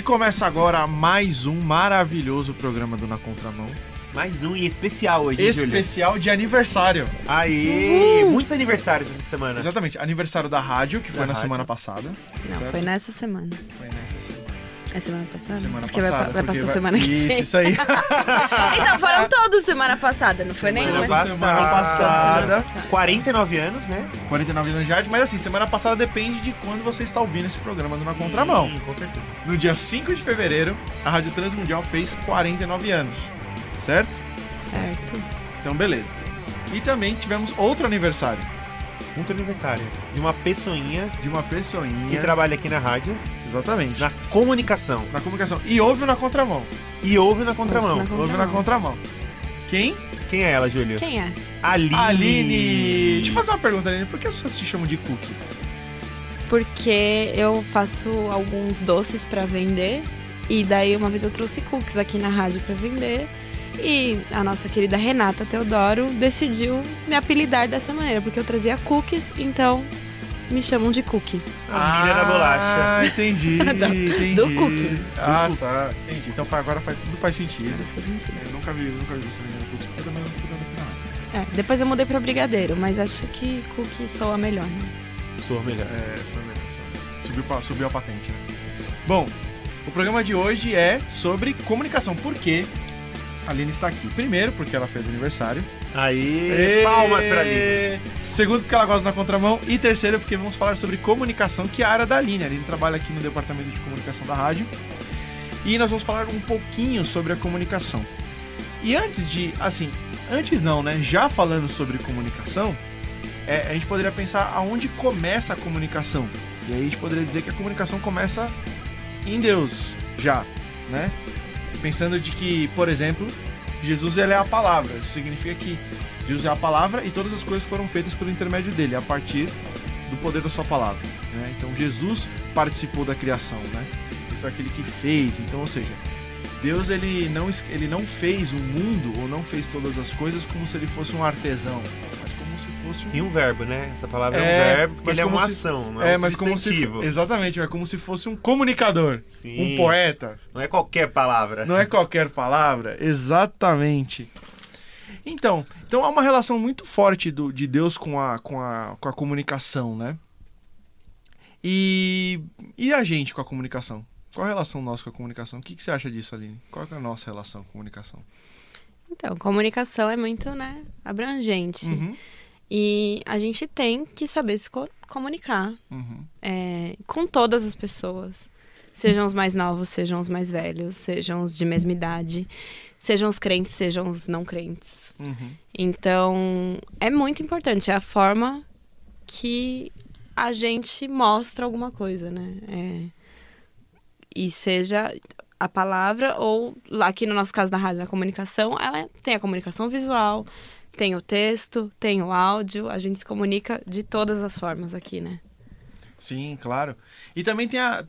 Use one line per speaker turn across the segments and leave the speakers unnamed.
E começa agora mais um maravilhoso programa do Na Contramão.
Mais um e especial hoje, hein?
Especial de aniversário.
Aê! Muitos aniversários essa semana.
Exatamente, aniversário da rádio, que foi na
rádio.
semana passada.
Não,
certo?
foi nessa semana.
Foi nessa semana.
É semana passada?
Semana
porque
passada.
vai, vai
porque
passar semana que
Isso,
vem.
isso aí.
Então, foram todos semana passada, não foi
Semana
nenhuma?
passada.
Semana passada.
semana passada.
49 anos, né?
49 anos de idade, mas assim, semana passada depende de quando você está ouvindo esse programa Na Contramão.
Sim, com certeza.
No dia 5 de fevereiro, a Rádio Transmundial fez 49 anos, certo?
Certo.
Então, beleza. E também tivemos outro aniversário
Muito aniversário. De uma pessoinha
de uma pessoinha.
que trabalha aqui na rádio,
Exatamente.
na comunicação.
Na comunicação. E houve o na contramão.
E ouve na contramão.
Ouve na
Houve na contramão. Quem?
Quem é ela, Júlio?
Quem é?
Aline.
Aline. Deixa eu fazer uma pergunta, Aline. Por que as pessoas te chamam de Cookie?
Porque eu faço alguns doces pra vender. E daí uma vez eu trouxe cookies aqui na rádio pra vender. E a nossa querida Renata Teodoro decidiu me apelidar dessa maneira, porque eu trazia cookies, então me chamam de cookie.
A menina da bolacha.
Ah, entendi. entendi.
do cookie.
Ah,
Do
tá. Entendi. Então agora faz, tudo faz sentido.
Faz sentido.
Eu nunca vi, nunca vi essa menina Cookie, eu também não rádio.
É, depois eu mudei pra brigadeiro, mas acho que cookie soa melhor, né?
Sou melhor.
É, só melhor. Subiu, pa- subiu a patente, né? Bom, o programa de hoje é sobre comunicação. Por que a Aline está aqui? Primeiro, porque ela fez aniversário.
Aí, palmas pra Aline.
Segundo, porque ela gosta da contramão. E terceiro, porque vamos falar sobre comunicação, que é a área da Aline. A Aline trabalha aqui no departamento de comunicação da rádio. E nós vamos falar um pouquinho sobre a comunicação. E antes de, assim, antes não, né? Já falando sobre comunicação, é, a gente poderia pensar aonde começa a comunicação. E aí a gente poderia dizer que a comunicação começa em Deus, já, né? Pensando de que, por exemplo, Jesus ele é a palavra. Isso significa que Jesus é a palavra e todas as coisas foram feitas pelo intermédio dele, a partir do poder da sua palavra. né? Então Jesus participou da criação, né? Ele foi aquele que fez. Então, ou seja, Deus ele não, ele não fez o mundo ou não fez todas as coisas como se ele fosse um artesão, fosse um
E um verbo, né? Essa palavra é,
É,
um verbo porque
mas
ele é uma
se-
ação, não é,
é,
um
mas como se exatamente, é como se fosse um comunicador,
Sim.
um poeta.
Não é qualquer palavra.
Não é qualquer palavra, exatamente. Então, então há uma relação muito forte do, de Deus com a, com, a, com a comunicação, né? E, e a gente com a comunicação? Qual a relação nossa com a comunicação? O que, que você acha disso, Aline? Qual é a nossa relação com a comunicação?
Então, comunicação é muito, né, abrangente.
Uhum,
E a gente tem que saber se co- comunicar
uhum.
é, com todas as pessoas. Sejam os mais novos, sejam os mais velhos, sejam os de mesma idade, sejam os crentes, sejam os não crentes.
Uhum.
Então, é muito importante. É a forma que a gente mostra alguma coisa, né? É, e seja a palavra ou, aqui no nosso caso da rádio, a comunicação, ela tem a comunicação visual, tem o texto, tem o áudio. A gente se comunica de todas as formas aqui, né?
Sim, claro. E também tem a.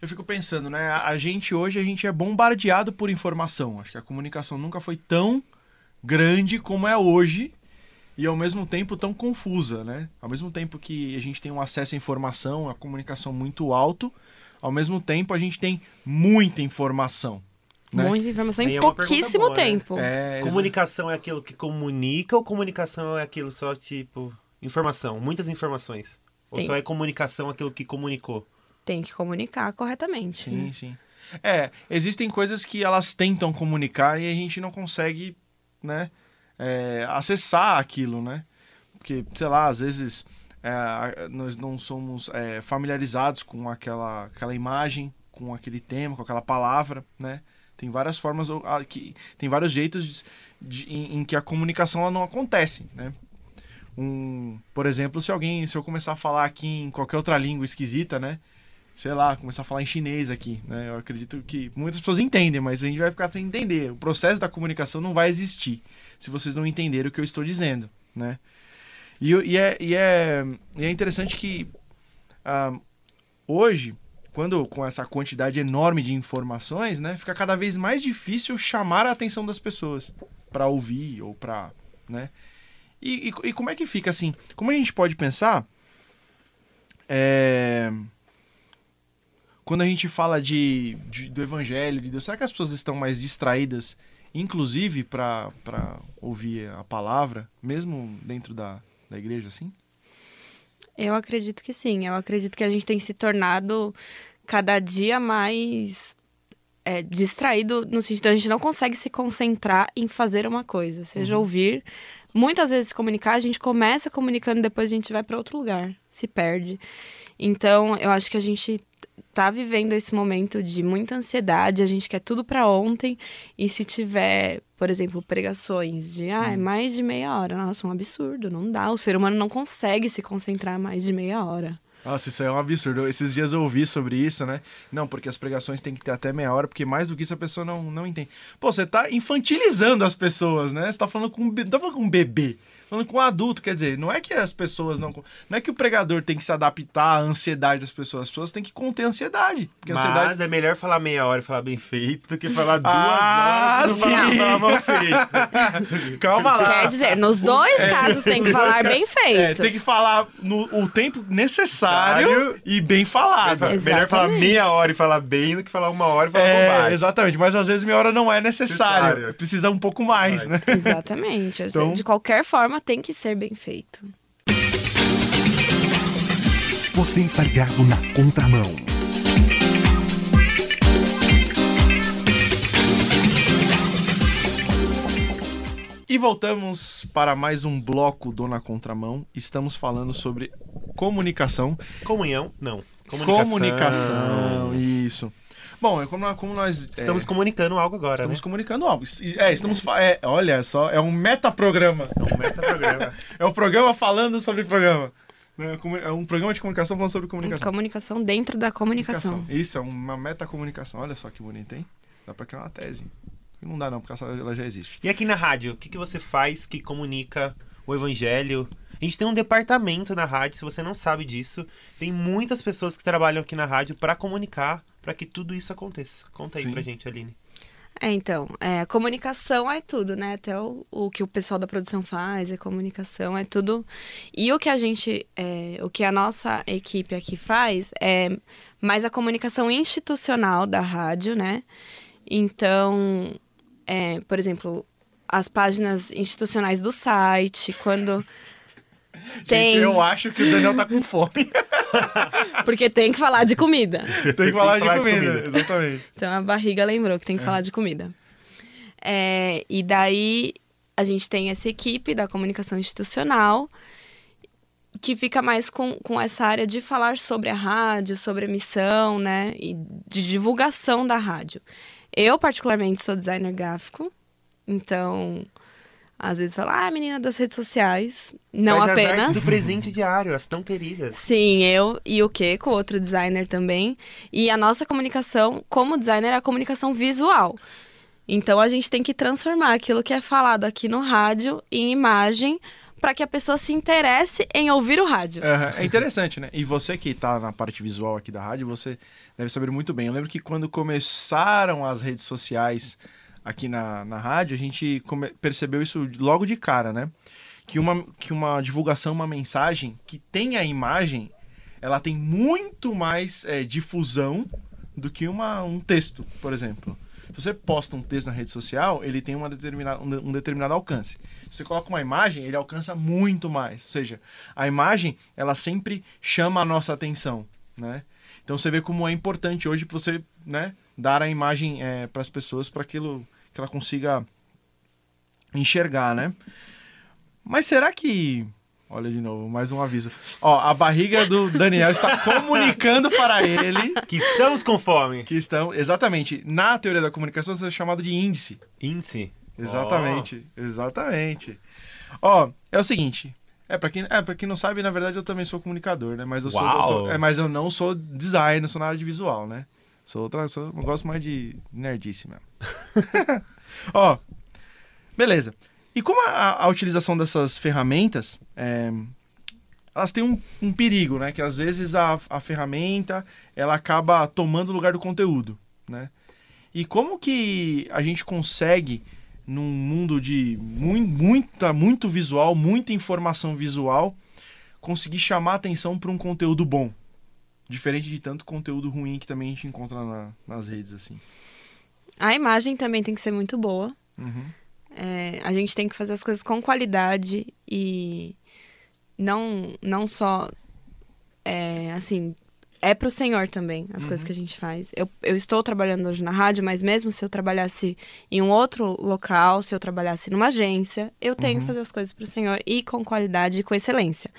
Eu fico pensando, né? A gente hoje a gente é bombardeado por informação. Acho que a comunicação nunca foi tão grande como é hoje e ao mesmo tempo tão confusa, né? Ao mesmo tempo que a gente tem um acesso à informação, a comunicação muito alto, ao mesmo tempo a gente tem muita informação. Né?
Muita informação em
é
pouquíssimo
boa, né?
tempo.
É,
Comunicação é aquilo que comunica ou comunicação é aquilo só tipo informação, muitas informações? Ou
Tem.
só é comunicação aquilo que comunicou?
Tem que comunicar corretamente.
Sim,
né?
sim. É, existem coisas que elas tentam comunicar e a gente não consegue, né, é, acessar aquilo, né? Porque, sei lá, às vezes é, nós não somos é, familiarizados com aquela, aquela imagem, com aquele tema, com aquela palavra, né? Tem várias formas, ah, que, tem vários jeitos de- de- em, em que a comunicação ela não acontece, né? Um, por exemplo, se alguém, se eu começar a falar aqui em qualquer outra língua esquisita, né? sei lá, começar a falar em chinês aqui, né? Eu acredito que muitas pessoas entendem, mas a gente vai ficar sem entender. O processo da comunicação não vai existir se vocês não entenderem o que eu estou dizendo, né? E, e é, e, é, e é interessante que ah, hoje, quando com essa quantidade enorme de informações, né, fica cada vez mais difícil chamar a atenção das pessoas para ouvir ou para, né? E, e, e como é que fica assim? Como a gente pode pensar? É, quando a gente fala de, de- do evangelho de Deus, será que as pessoas estão mais distraídas, inclusive para ouvir a palavra, mesmo dentro da, da igreja, assim?
Eu acredito que sim. Eu acredito que a gente tem se tornado cada dia mais é, distraído no sentido a gente não consegue se concentrar em fazer uma coisa, seja ouvir. Muitas vezes se comunicar, a gente começa comunicando, depois a gente vai para outro lugar, se perde. Então, eu acho que a gente tá vivendo esse momento de muita ansiedade, a gente quer tudo para ontem, e se tiver, por exemplo, pregações de, ah, é mais de meia hora, nossa, um absurdo, não dá, o ser humano não consegue se concentrar mais de meia hora.
Nossa, isso é um absurdo. Esses dias eu ouvi sobre isso, né? Não, porque as pregações têm que ter até meia hora, porque mais do que isso a pessoa não, não entende. Pô, você tá infantilizando as pessoas, né? Você tá falando com tá falando com um bebê. Falando com um adulto, quer dizer, não é que as pessoas não. Não é que o pregador tem que se adaptar à ansiedade das pessoas. As pessoas têm que conter a ansiedade. Porque
Mas
ansiedade.
é melhor falar meia hora e falar bem feito do que falar duas
Ah,
horas e não falar-
sim.
falar mal feito.
Calma lá.
Quer dizer, nos dois casos tem que falar bem feito.
É, tem que falar no o tempo necessário e bem falado.
Exato.
Melhor falar
Exatamente.
meia hora e falar bem do que falar uma hora e falar
É,
bobagem.
exatamente, mas às vezes meia hora não é necessário.
Necessário.
Precisa um pouco mais, né?
Exatamente.
Então-
De qualquer forma, tem que ser bem feito.
Você está ligado na contramão.
E voltamos para mais um bloco do Na Contramão. Estamos falando sobre comunicação.
Comunhão? Não. Comunicação.
Comunicação, isso. Bom, é como, como nós. é,
Estamos comunicando algo agora,
estamos
né?
comunicando algo. É, estamos. É, olha só, é um metaprograma.
É um metaprograma.
É um programa falando sobre programa. né? É um programa de comunicação falando sobre comunicação.
Comunicação dentro da comunicação.
Isso, é uma metacomunicação. Olha só que bonito, hein? Dá pra criar uma tese. Não dá não, porque essa- ela já existe.
E aqui na rádio, o que, que você faz que comunica o evangelho? A gente tem um departamento na rádio, se você não sabe disso. Tem muitas pessoas que trabalham aqui na rádio para comunicar, para que tudo isso aconteça. Conta aí
Sim.
pra gente, Aline.
É, então, é, comunicação é tudo, né? Até o, o que o pessoal da produção faz, é comunicação, é tudo. E o que a gente, é, o que a nossa equipe aqui faz é mais a comunicação institucional da rádio, né? Então, é, por exemplo, as páginas institucionais do site, quando tem,
Gente, eu acho que o Daniel tá com fome.
porque tem que falar de comida.
Tem que falar de
falar de
comida.
comida.
Exatamente.
Então a barriga lembrou que tem que falar de comida. É, e daí a gente tem essa equipe da comunicação institucional que fica mais com, com essa área de falar sobre a rádio, sobre a missão, né? E de divulgação da rádio. Eu, particularmente, sou designer gráfico, então às vezes falo, ah, menina das redes sociais. Não
Faz as
apenas.
artes do presente diário, as tão queridas.
Sim, eu e o Keko, outro designer também. E a nossa comunicação, como designer, é a comunicação visual. Então a gente tem que transformar aquilo que é falado aqui no rádio em imagem para que a pessoa se interesse em ouvir o rádio.
Aham, É interessante, né? E você que tá na parte visual aqui da rádio, você deve saber muito bem. Eu lembro que quando começaram as redes sociais aqui na, na rádio, a gente percebeu isso logo de cara, né? Que uma, que uma divulgação, uma mensagem que tem a imagem, ela tem muito mais é, difusão do que uma, um texto, por exemplo. Se você posta um texto na rede social, ele tem uma determinada, um, de- determinado alcance. Se você coloca uma imagem, ele alcança muito mais. Ou seja, a imagem, ela sempre chama a nossa atenção, né? Então você vê como é importante hoje você, né, dar a imagem para as pessoas para aquilo que ela consiga enxergar, né? Mas será que Olha de novo, mais um aviso. Ó, a barriga do Daniel está comunicando para ele
Que estamos com fome.
que estão exatamente na teoria da comunicação isso é chamado de índice.
Índice.
Exatamente, exatamente. Ó, é o seguinte, é para quem, é para quem não sabe, na verdade eu também sou comunicador, né? Mas eu sou, eu sou- é, mas eu não sou designer, sou na área de visual, né? Sou outra, sou, eu gosto mais de nerdice mesmo. Ó, beleza. E como a, a utilização dessas ferramentas, é, elas têm um, um perigo, né? Que às vezes a, a ferramenta ela acaba tomando o lugar do conteúdo, né? E como que a gente consegue num mundo de mui- muita, muito visual, muita informação visual, conseguir chamar atenção para um conteúdo bom? Diferente de tanto conteúdo ruim que também a gente encontra na- nas redes, assim.
A imagem também tem que ser muito boa.
Uhum.
É, a gente tem que fazer as coisas com qualidade e não, não só, é, assim, é pro Senhor também as coisas que a gente faz. Eu, eu estou trabalhando hoje na rádio, mas mesmo se eu trabalhasse em um outro local, se eu trabalhasse numa agência, eu tenho que fazer as coisas pro Senhor e com qualidade e com excelência.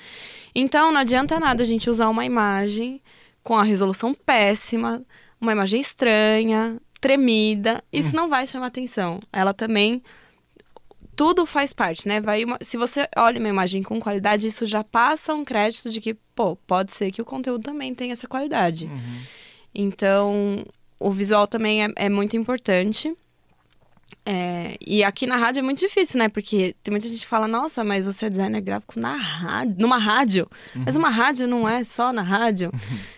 Então, não adianta nada a gente usar uma imagem com a resolução péssima, uma imagem estranha, tremida. Isso não vai chamar atenção. Ela também tudo faz parte, né? Vai uma- se você olha uma imagem com qualidade, isso já passa um crédito de que, pô, pode ser que o conteúdo também tenha essa qualidade.
Uhum.
Então, o visual também é, é muito importante. É, e aqui na rádio é muito difícil, né? Porque tem muita gente que fala, nossa, mas você é designer gráfico na rádio, numa rádio. Mas uma rádio não é só na rádio.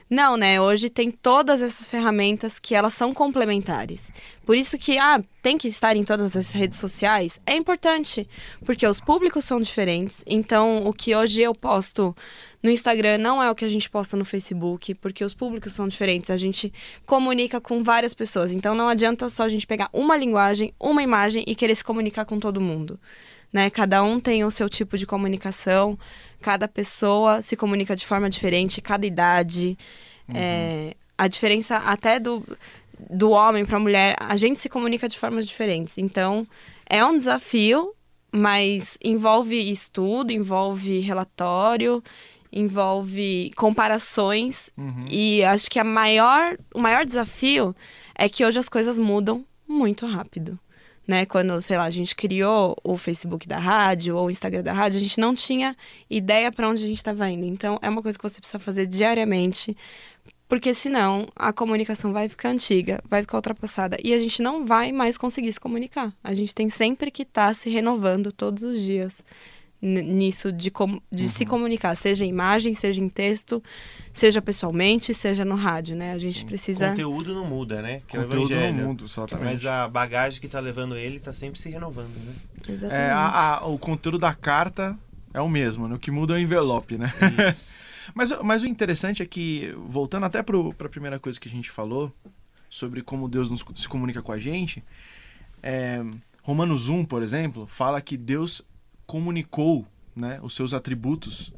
Não, né? Hoje tem todas essas ferramentas que elas são complementares. Por isso que, ah, tem que estar em todas as redes sociais. É importante, porque os públicos são diferentes. Então, o que hoje eu posto no Instagram não é o que a gente posta no Facebook, porque os públicos são diferentes. A gente comunica com várias pessoas. Então, não adianta só a gente pegar uma linguagem, uma imagem e querer se comunicar com todo mundo. Né? Cada um tem o seu tipo de comunicação, cada pessoa se comunica de forma diferente, cada idade. É, a diferença até do, do homem para a mulher, a gente se comunica de formas diferentes. Então, é um desafio, mas envolve estudo, envolve relatório, envolve comparações.
Uhum.
E acho que a maior, o maior desafio é que hoje as coisas mudam muito rápido. Né? Quando, sei lá, a gente criou o Facebook da rádio ou o Instagram da rádio, a gente não tinha ideia para onde a gente estava indo. Então, é uma coisa que você precisa fazer diariamente, porque senão a comunicação vai ficar antiga, vai ficar ultrapassada e a gente não vai mais conseguir se comunicar. A gente tem sempre que estar se renovando todos os dias nisso de, com- de se comunicar, seja em imagem, seja em texto, seja pessoalmente, seja no rádio, né? A gente precisa.
Conteúdo não muda, né? Que é o
Conteúdo no
evangelho.
mundo, exatamente.
Mas a bagagem que tá levando ele tá sempre se renovando, né?
Exatamente.
É, a- a- o conteúdo da carta é o mesmo, né? O que muda é o envelope, né?
Isso.
Mas, mas o interessante é que, voltando até para a primeira coisa que a gente falou, sobre como Deus nos- se comunica com a gente, é, Romanos 1, por exemplo, fala que Deus comunicou né, os seus atributos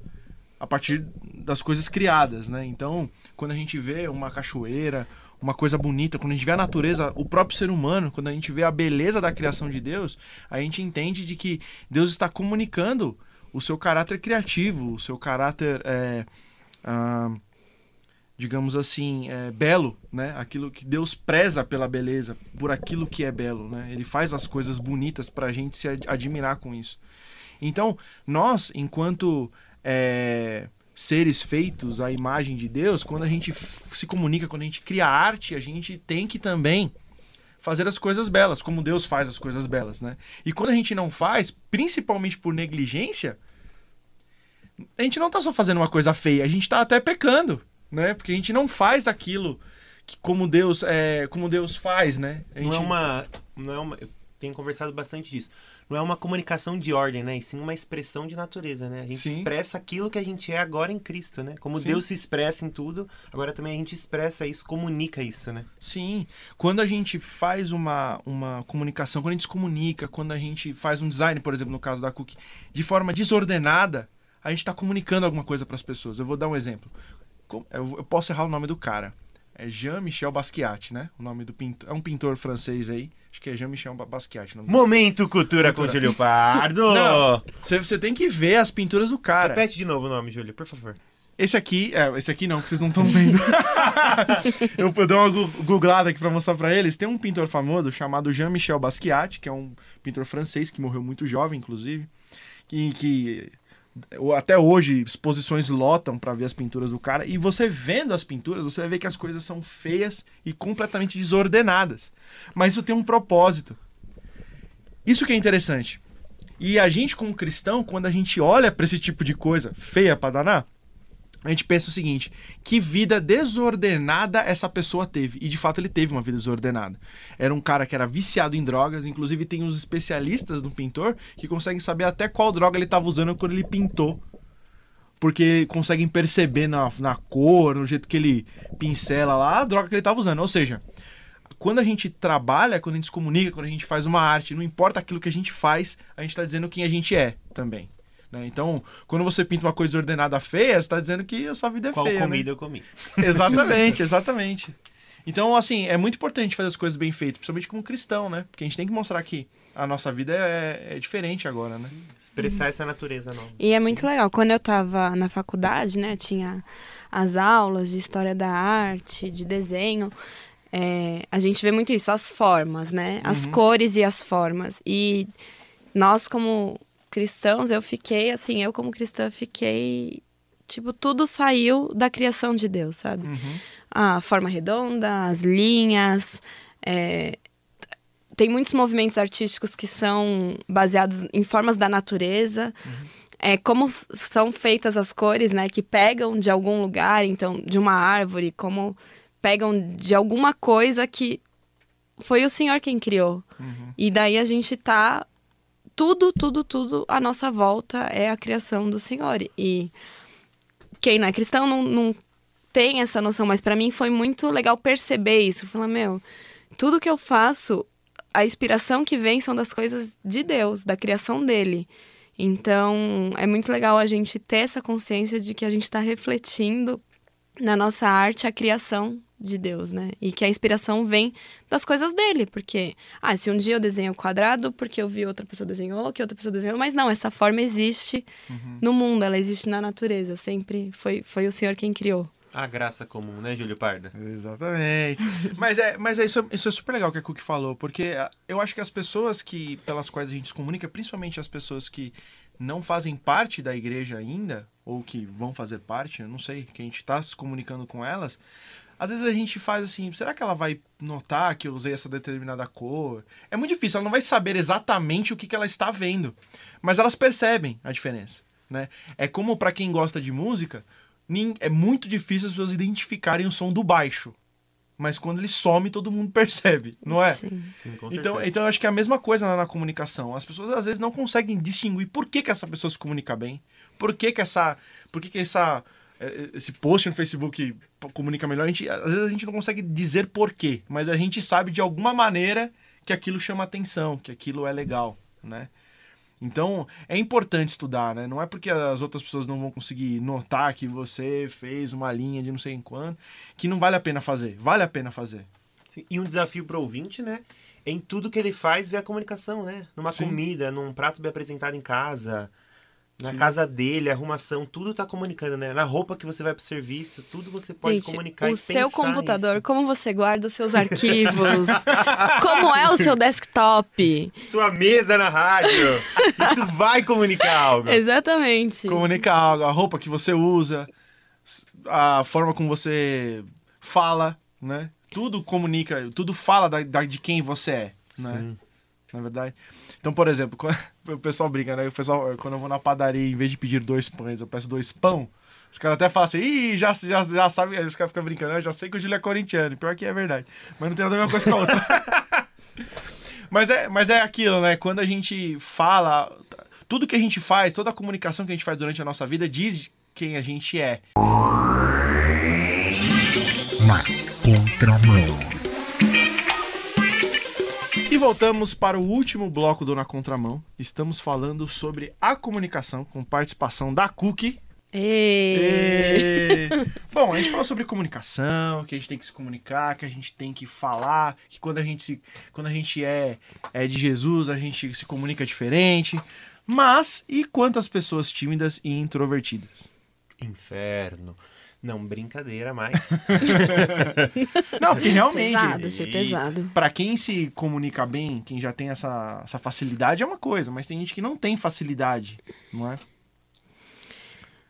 a partir das coisas criadas. Né? Então, quando a gente vê uma cachoeira, uma coisa bonita, quando a gente vê a natureza, o próprio ser humano, quando a gente vê a beleza da criação de Deus, a gente entende de que Deus está comunicando o seu caráter criativo, o seu caráter, é, ah, digamos assim, é, belo, né? Aquilo que Deus preza pela beleza, por aquilo que é belo, né? Ele faz as coisas bonitas para a gente se ad- admirar com isso. Então, nós, enquanto é, seres feitos à imagem de Deus, quando a gente se comunica, quando a gente cria arte, a gente tem que também fazer as coisas belas, como Deus faz as coisas belas, né? E quando a gente não faz, principalmente por negligência, a gente não tá só fazendo uma coisa feia, a gente tá até pecando, né? Porque a gente não faz aquilo que como Deus é, como Deus faz, né? A
Não é
gente-
uma. Não é uma. Tenho conversado bastante disso. Não é uma comunicação de ordem, né? E sim uma expressão de natureza, né? A gente
Sim.
expressa aquilo que a gente é agora em Cristo, né? Como
Sim.
Deus se expressa em tudo, agora também a gente expressa isso, comunica isso, né?
Sim, quando a gente faz uma, uma comunicação, quando a gente se comunica, quando a gente faz um design, por exemplo, no caso da Cookie, de forma desordenada, a gente está comunicando alguma coisa para as pessoas. Eu vou dar um exemplo. Eu posso errar o nome do cara. É Jean-Michel Basquiat, né? O nome do pintor. É um pintor francês aí. Acho que é Jean-Michel Ba- Basquiat.
Momento Cultura, com
Cultura.
Júlio Pardo!
Não. Você, tem que ver as pinturas do cara.
Repete de novo o nome, Júlio, por favor.
Esse aqui, é, esse aqui não, que vocês não estão vendo. eu dou uma googlada aqui pra mostrar pra eles. Tem um pintor famoso chamado Jean-Michel Basquiat, que é um pintor francês que morreu muito jovem, inclusive, que, que até hoje exposições lotam pra ver as pinturas do cara. E você vendo as pinturas, você vai ver que as coisas são feias e completamente desordenadas. Mas isso tem um propósito. Isso que é interessante. E a gente, como cristão, quando a gente olha pra esse tipo de coisa feia pra danar, a gente pensa o seguinte: que vida desordenada essa pessoa teve. E de fato ele teve uma vida desordenada. Era um cara que era viciado em drogas, inclusive tem uns especialistas no pintor que conseguem saber até qual droga ele estava usando quando ele pintou. porque conseguem perceber na, na cor, no jeito que ele pincela lá, a droga que ele tava usando. Ou seja, quando a gente trabalha, quando a gente se comunica, quando a gente faz uma arte, não importa aquilo que a gente faz, a gente tá dizendo quem a gente é também. Né? Então, quando você pinta uma coisa ordenada feia, você tá dizendo que a sua vida é
Qual
feia. né?
comida eu comi?
Exatamente, exatamente. Então, assim, é muito importante fazer as coisas bem feitas, principalmente como cristão, né? Porque a gente tem que mostrar que a nossa vida é, é diferente agora, né?
Expressar essa natureza nova.
E é muito legal. Quando eu tava na faculdade, né, tinha as aulas de história da arte, de desenho. é, a gente vê muito isso, as formas, né? As cores e as formas. E nós, como cristãos, eu fiquei, assim, eu como cristã fiquei. Tipo, tudo saiu da criação de Deus, sabe?
Uhum.
a forma redonda, as linhas. é, Tem muitos movimentos artísticos que são baseados em formas da natureza. É, como são feitas as cores, né? Que pegam de algum lugar, então, de uma árvore, como pegam de alguma coisa que foi o Senhor quem criou.
Uhum.
E daí a gente tá. Tudo, tudo, tudo à nossa volta é a criação do Senhor. E quem não é cristão não, não tem essa noção, mas pra mim foi muito legal perceber isso. Falar, meu, tudo que eu faço, a inspiração que vem são das coisas de Deus, da criação dele. Então, é muito legal a gente ter essa consciência de que a gente está refletindo na nossa arte a criação de Deus, né? E que a inspiração vem das coisas dele, porque ah, se um dia eu desenho quadrado porque eu vi outra pessoa desenhou, que outra pessoa desenhou, mas não, essa forma existe no mundo, ela existe na natureza, sempre foi foi o Senhor quem criou.
A graça comum, né, Júlio Parda?
Exatamente. mas é, mas é isso, isso é super legal que a Cook falou, porque ah, eu acho que as pessoas que pelas quais a gente se comunica, principalmente as pessoas que não fazem parte da igreja ainda, ou que vão fazer parte, eu não sei, que a gente está se comunicando com elas, às vezes a gente faz assim, será que ela vai notar que eu usei essa determinada cor? É muito difícil, ela não vai saber exatamente o que, que ela está vendo, mas elas percebem a diferença, né? É como para quem gosta de música, é muito difícil as pessoas identificarem o som do baixo. Mas quando ele some, todo mundo percebe, não é?
Sim.
Sim, com
Então,
certeza.
então eu acho que é a mesma coisa na, na comunicação. As pessoas às vezes não conseguem distinguir por que, que essa pessoa se comunica bem, por que, que essa. Por que, que essa. Eh, Esse post no Facebook comunica melhor. A gente, às vezes a gente não consegue dizer por quê, mas a gente sabe de alguma maneira que aquilo chama atenção, que aquilo é legal, né? Então, é importante estudar, né? Não é porque as outras pessoas não vão conseguir notar que você fez uma linha de não sei em quando, que não vale a pena fazer. Vale a pena fazer.
Sim, E um desafio para o ouvinte, né? Em tudo que ele faz, ver a comunicação, né? Numa
Sim.
comida, num prato bem apresentado em casa, na
Sim.
casa dele, arrumação, tudo tá comunicando, né? Na roupa que você vai pro serviço, tudo você pode
Gente,
comunicar
o
e
seu computador,
nisso.
como você guarda os seus arquivos? como é o seu desktop?
Sua mesa na rádio. Isso vai comunicar algo.
Exatamente.
Comunica algo, a roupa que você usa, a forma como você fala, né? Tudo comunica, tudo fala da, da- de quem você é, né?
Sim.
Na verdade. Então, por exemplo, quando- o pessoal brinca, né? O pessoal, quando eu vou na padaria, em vez de pedir dois pães, eu peço dois pão. Os caras até falam assim, ih, já, já, já sabe, os caras ficam brincando, eu já sei que o Júlio é corintiano, pior que é verdade. Mas não tem nada a ver coisa com a outra. mas, é, mas é aquilo, né? Quando a gente fala, tudo que a gente faz, toda a comunicação que a gente faz durante a nossa vida diz quem a gente é.
Na contramão.
E voltamos para o último bloco do Na Contramão. Estamos falando sobre a comunicação com participação da Cookie.
Ê.
E... Bom, a gente falou sobre comunicação, que a gente tem que se comunicar, que a gente tem que falar, que quando a gente, se, quando a gente é, é de Jesus, a gente se comunica diferente. Mas, e quantas pessoas tímidas e introvertidas?
Inferno. Não, brincadeira mais.
Não, porque realmente.
Pesado, achei pesado.
Pra quem se comunica bem, quem já tem essa, essa facilidade é uma coisa, mas tem gente que não tem facilidade, não é?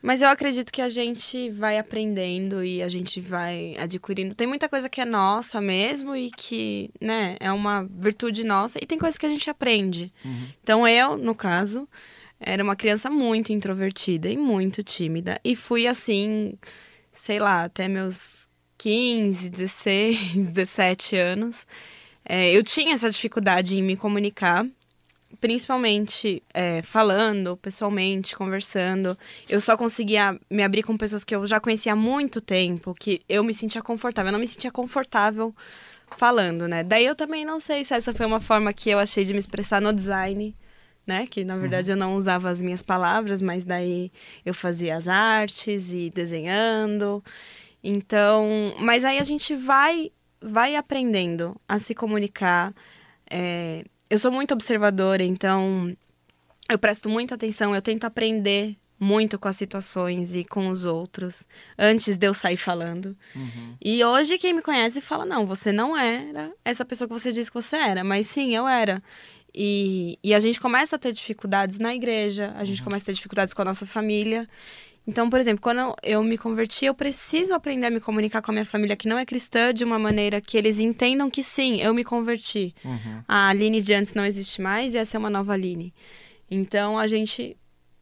Mas eu acredito que a gente vai aprendendo e a gente vai adquirindo. Tem muita coisa que é nossa mesmo e que, né, é uma virtude nossa. E tem coisas que a gente aprende.
Uhum.
Então eu, no caso, era uma criança muito introvertida e muito tímida. E fui assim, sei lá, até meus 15, 16, 17 anos. É, eu tinha essa dificuldade em me comunicar. principalmente é, falando pessoalmente, conversando, eu só conseguia me abrir com pessoas que eu já conhecia há muito tempo, que eu me sentia confortável. Eu não me sentia confortável falando, né? Daí eu também não sei se essa foi uma forma que eu achei de me expressar no design, né? Que na verdade eu não usava as minhas palavras, mas daí eu fazia as artes e desenhando. Então, mas aí a gente vai vai aprendendo a se comunicar. É, eu sou muito observadora, então eu presto muita atenção, eu tento aprender muito com as situações e com os outros antes de eu sair falando.
Uhum.
E hoje quem me conhece fala: não, você não era essa pessoa que você disse que você era, mas sim, eu era. E, e a gente começa a ter dificuldades na igreja, a gente começa a ter dificuldades com a nossa família. Então, por exemplo, quando eu me converti, eu preciso aprender a me comunicar com a minha família que não é cristã de uma maneira que eles entendam que sim, eu me converti.
Uhum.
A Aline de antes não existe mais e essa é uma nova Aline. Então a gente.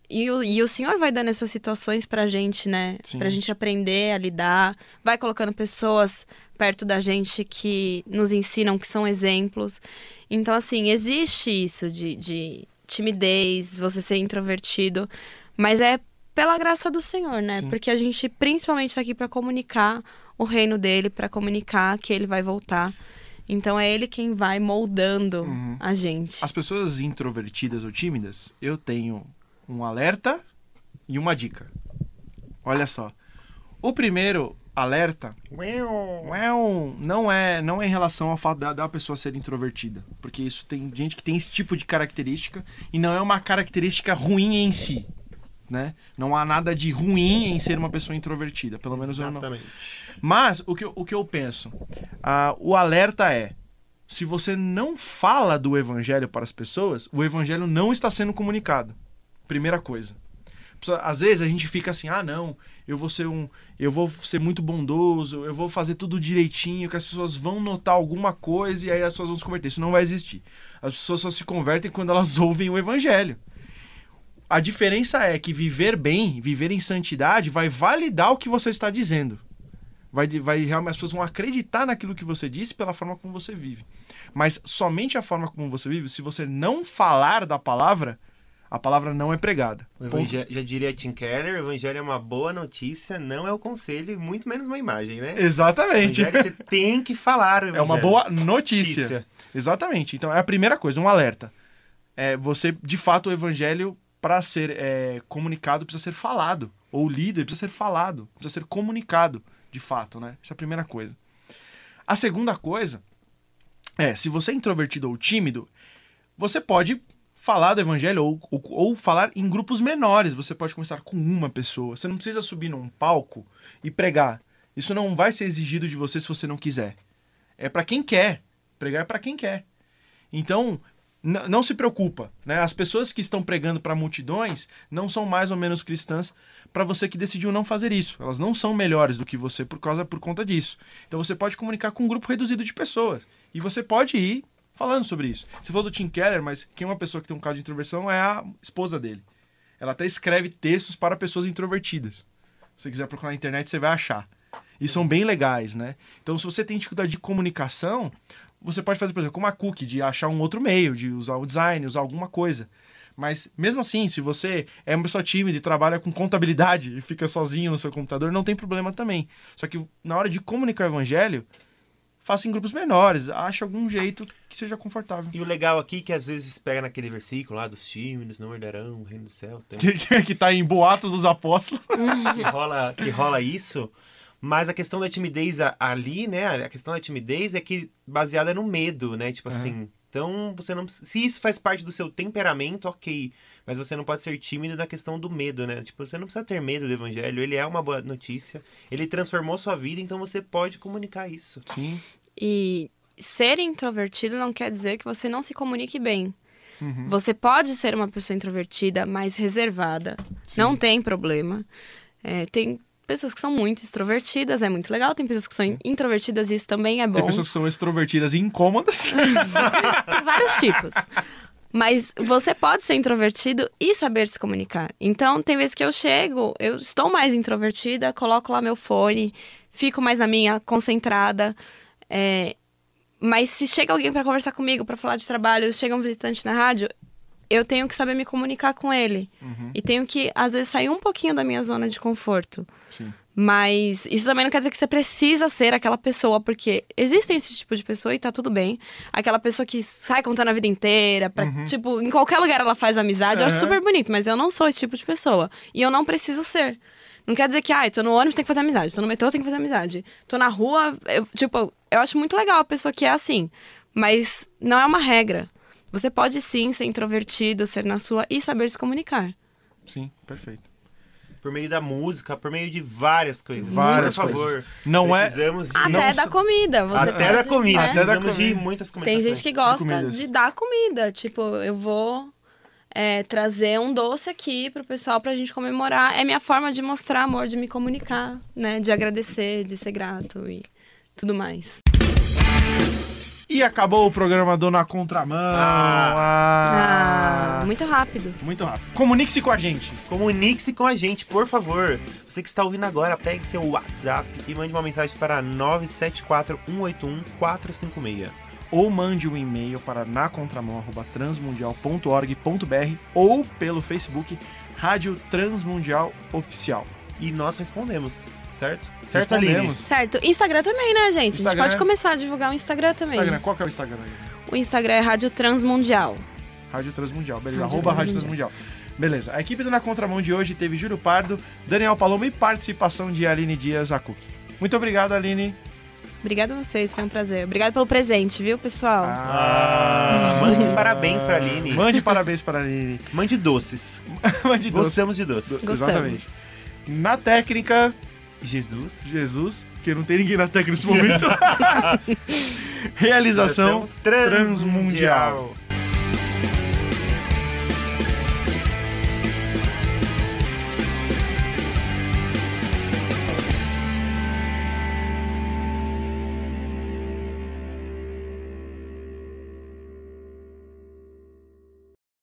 E o, e o senhor vai dando essas situações pra gente, né?
Sim.
Pra gente aprender a lidar. Vai colocando pessoas perto da gente que nos ensinam, que são exemplos. Então, assim, existe isso de, de timidez, você ser introvertido. Mas é pela graça do Senhor, né?
Sim.
Porque a gente principalmente tá aqui pra comunicar o reino dele, pra comunicar que ele vai voltar. Então é ele quem vai moldando
Uhum.
a gente.
As pessoas introvertidas ou tímidas, eu tenho um alerta e uma dica. Olha só. O primeiro alerta não é não é em relação ao fato da, da pessoa ser introvertida, porque isso tem gente que tem esse tipo de característica e não é uma característica ruim em si, né? Não há nada de ruim em ser uma pessoa introvertida, pelo menos eu não.
Exatamente.
Mas o que, eu- o que eu penso, ah, o alerta é, se você não fala do evangelho para as pessoas, o evangelho não está sendo comunicado. Primeira coisa. Às vezes a gente fica assim, ah não, eu vou ser um, eu vou ser muito bondoso, eu vou fazer tudo direitinho, que as pessoas vão notar alguma coisa e aí as pessoas vão se converter. Isso não vai existir. As pessoas só se convertem quando elas ouvem o evangelho. A diferença é que viver bem, viver em santidade, vai validar o que você está dizendo. Vai, vai realmente as pessoas vão acreditar naquilo que você disse pela forma como você vive. Mas somente a forma como você vive, se você não falar da palavra, a palavra não é pregada.
Evangelho, já diria Tim Keller, o evangelho é uma boa notícia, não é o conselho, e muito menos uma imagem, né?
Exatamente.
Evangelho, você tem que falar o
É uma
evangelho.
boa notícia.
Notícia.
Exatamente. Então é a primeira coisa, um alerta. É você, de fato, o evangelho para ser é, comunicado precisa ser falado, ou lido, precisa ser falado, precisa ser comunicado, de fato, né? Essa é a primeira coisa. A segunda coisa é, se você é introvertido ou tímido, você pode falar do evangelho ou, ou, ou falar em grupos menores. Você pode começar com uma pessoa. Você não precisa subir num palco e pregar. Isso não vai ser exigido de você se você não quiser. É para quem quer. Pregar é para quem quer. Então, não se preocupa, né? As pessoas que estão pregando para multidões não são mais ou menos cristãs para você que decidiu não fazer isso. Elas não são melhores do que você por causa por conta disso. Então você pode comunicar com um grupo reduzido de pessoas e você pode ir falando sobre isso. Você falou do Tim Keller, mas quem é uma pessoa que tem um caso de introversão é a esposa dele. Ela até escreve textos para pessoas introvertidas. Se você quiser procurar na internet, você vai achar. E são bem legais, né? Então, se você tem dificuldade de comunicação, você pode fazer, por exemplo, como a Cookie, de achar um outro meio, de usar o design, usar alguma coisa. Mas, mesmo assim, se você é uma pessoa tímida e trabalha com contabilidade e fica sozinho no seu computador, não tem problema também. Só que na hora de comunicar o evangelho, faça em grupos menores, ache algum jeito que seja confortável.
E o legal aqui é que às vezes pega naquele versículo lá dos tímidos, não herdarão o reino do céu. Tem
Que, que tá em Boatos dos Apóstolos.
que rola, que rola isso. Mas a questão da timidez ali, né? A questão da timidez é que baseada no medo, né? Tipo
Aham.
assim. Então, você não precisa- Se isso faz parte do seu temperamento, ok. Mas você não pode ser tímido na questão do medo, né? Tipo, você não precisa ter medo do evangelho. Ele é uma boa notícia. Ele transformou sua vida, então você pode comunicar isso.
Sim.
E ser introvertido não quer dizer que você não se comunique bem.
Uhum.
Você pode ser uma pessoa introvertida, mais reservada. Não tem problema. É, tem pessoas que são muito extrovertidas, é muito legal. Tem pessoas que são introvertidas e isso também é bom.
Tem pessoas que são extrovertidas e incômodas.
Tem vários tipos. Mas você pode ser introvertido e saber se comunicar. Então, tem vezes que eu chego, eu estou mais introvertida, coloco lá meu fone, fico mais na minha, concentrada. É, Mas se chega alguém para conversar comigo, para falar de trabalho, chega um visitante na rádio, eu tenho que saber me comunicar com ele.
Uhum,
E tenho que, às vezes, sair um pouquinho da minha zona de conforto.
sim.
Mas isso também não quer dizer que você precisa ser aquela pessoa, porque existem esse tipo de pessoa e tá tudo bem. Aquela pessoa que sai contando a vida inteira, pra, tipo, em qualquer lugar ela faz amizade, eu acho
Uhum.
super bonito, mas eu não sou esse tipo de pessoa. E eu não preciso ser. Não quer dizer que, ah, tô no ônibus, tem que fazer amizade, tô no metrô, tem que fazer amizade. Tô na rua, eu, tipo, eu acho muito legal a pessoa que é assim. Mas não é uma regra. Você pode sim ser introvertido, ser na sua e saber se comunicar.
Sim, perfeito.
Por meio da música, por meio de várias coisas.
Várias
Por favor.
coisas. Não é-
precisamos de...
Até
Não
da comida. Você
Até da
pode,
comida.
né?
Até da
Precisamos de
comida.
muitas
Tem gente que gosta
comidas.
de dar comida. Tipo, eu vou é, trazer um doce aqui pro pessoal pra gente comemorar. É minha forma de mostrar amor, de me comunicar, né? De agradecer, de ser grato e tudo mais.
E acabou o programa Dona Contramão. Ah.
Ah, muito rápido.
Muito rápido. Comunique-se com a gente.
Comunique-se com a gente, por favor. Você que está ouvindo agora, pegue seu WhatsApp e mande uma mensagem para 974-181-456.
Ou mande um e-mail para nacontramão.transmundial.org.br ou pelo Facebook Rádio Transmundial Oficial.
E nós respondemos, certo? Certo, Aline?
Respondemos.
Certo. Instagram também, né, gente?
Instagram.
A gente pode começar a divulgar o Instagram também.
Instagram, qual que é o Instagram aí?
O Instagram é Rádio Transmundial.
Rádio Transmundial, beleza.
Rádio
Arroba Rádio Transmundial. Beleza. A equipe do Na Contramão de hoje teve Júlio Pardo, Daniel Paloma e participação de Aline Dias Acuc. Muito obrigado, Aline.
Obrigada a vocês, foi um prazer. Obrigado pelo presente, viu, pessoal?
Ah, mande parabéns pra Aline.
Mande parabéns para a Aline.
Mande doces.
Mande doce.
Gostamos de doces.
Gostamos.
exatamente. Na técnica,
Jesus.
Jesus, que não tem ninguém na técnica nesse momento. Realização Transmundial.